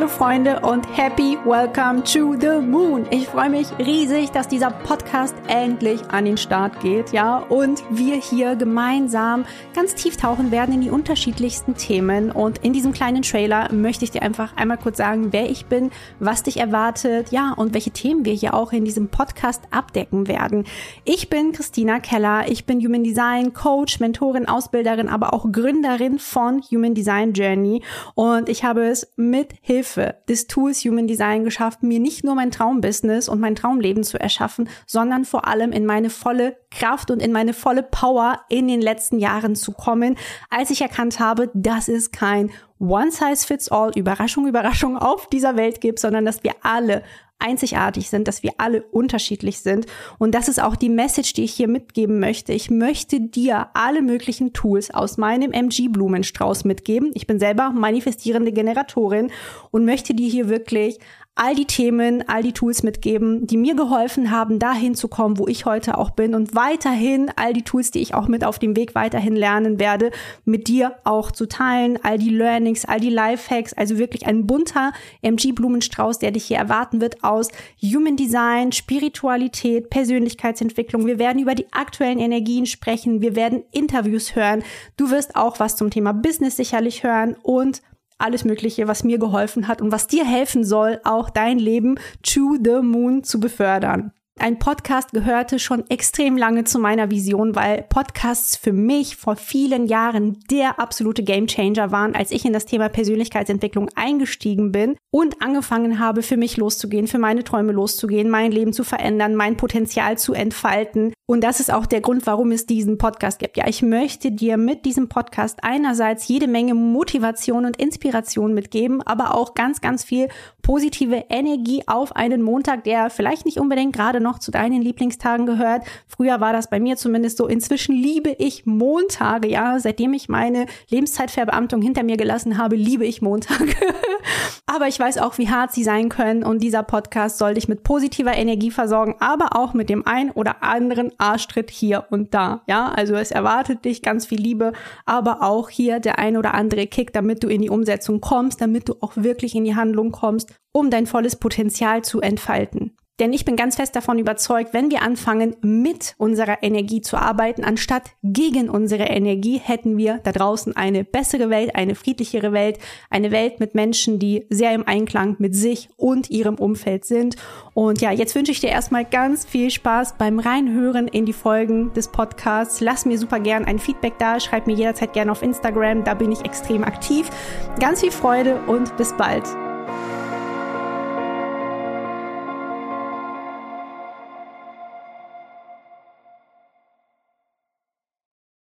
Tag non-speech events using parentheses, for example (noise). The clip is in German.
Hallo Freunde und happy welcome to the moon. Ich freue mich riesig, dass dieser Podcast endlich an den Start geht, ja, und wir hier gemeinsam ganz tief tauchen werden in die unterschiedlichsten Themen und in diesem kleinen Trailer möchte ich dir einfach einmal kurz sagen, wer ich bin, was dich erwartet, ja, und welche Themen wir hier auch in diesem Podcast abdecken werden. Ich bin Christina Keller, ich bin Human Design Coach, Mentorin, Ausbilderin, aber auch Gründerin von Human Design Journey und ich habe es mit Hilfe Hilfe. Des Tools Human Design geschafft, mir nicht nur mein Traumbusiness und mein Traumleben zu erschaffen, sondern vor allem in meine volle Kraft und in meine volle Power in den letzten Jahren zu kommen, als ich erkannt habe, dass es kein One-Size-Fits-All, Überraschung, Überraschung (laughs) auf dieser Welt gibt, sondern dass wir alle einzigartig sind, dass wir alle unterschiedlich sind. Und das ist auch die Message, die ich hier mitgeben möchte. Ich möchte dir alle möglichen Tools aus meinem MG-Blumenstrauß mitgeben. Ich bin selber manifestierende Generatorin und möchte dir hier wirklich all die Themen, all die Tools mitgeben, die mir geholfen haben, dahin zu kommen, wo ich heute auch bin und weiterhin all die Tools, die ich auch mit auf dem Weg weiterhin lernen werde, mit dir auch zu teilen, all die Learnings, all die Lifehacks, also wirklich ein bunter MG Blumenstrauß, der dich hier erwarten wird aus Human Design, Spiritualität, Persönlichkeitsentwicklung. Wir werden über die aktuellen Energien sprechen, wir werden Interviews hören. Du wirst auch was zum Thema Business sicherlich hören und alles Mögliche, was mir geholfen hat und was dir helfen soll, auch dein Leben to the moon zu befördern ein Podcast gehörte schon extrem lange zu meiner Vision, weil Podcasts für mich vor vielen Jahren der absolute Gamechanger waren, als ich in das Thema Persönlichkeitsentwicklung eingestiegen bin und angefangen habe, für mich loszugehen, für meine Träume loszugehen, mein Leben zu verändern, mein Potenzial zu entfalten. Und das ist auch der Grund, warum es diesen Podcast gibt. Ja, ich möchte dir mit diesem Podcast einerseits jede Menge Motivation und Inspiration mitgeben, aber auch ganz, ganz viel positive Energie auf einen Montag, der vielleicht nicht unbedingt gerade noch zu deinen Lieblingstagen gehört. Früher war das bei mir zumindest so. Inzwischen liebe ich Montage, ja. Seitdem ich meine Lebenszeitverbeamtung hinter mir gelassen habe, liebe ich Montage. (laughs) aber ich weiß auch, wie hart sie sein können und dieser Podcast soll dich mit positiver Energie versorgen, aber auch mit dem ein oder anderen Arschtritt hier und da, ja. Also es erwartet dich ganz viel Liebe, aber auch hier der ein oder andere Kick, damit du in die Umsetzung kommst, damit du auch wirklich in die Handlung kommst, um dein volles Potenzial zu entfalten. Denn ich bin ganz fest davon überzeugt, wenn wir anfangen, mit unserer Energie zu arbeiten, anstatt gegen unsere Energie, hätten wir da draußen eine bessere Welt, eine friedlichere Welt, eine Welt mit Menschen, die sehr im Einklang mit sich und ihrem Umfeld sind. Und ja, jetzt wünsche ich dir erstmal ganz viel Spaß beim Reinhören in die Folgen des Podcasts. Lass mir super gern ein Feedback da, schreib mir jederzeit gerne auf Instagram, da bin ich extrem aktiv. Ganz viel Freude und bis bald.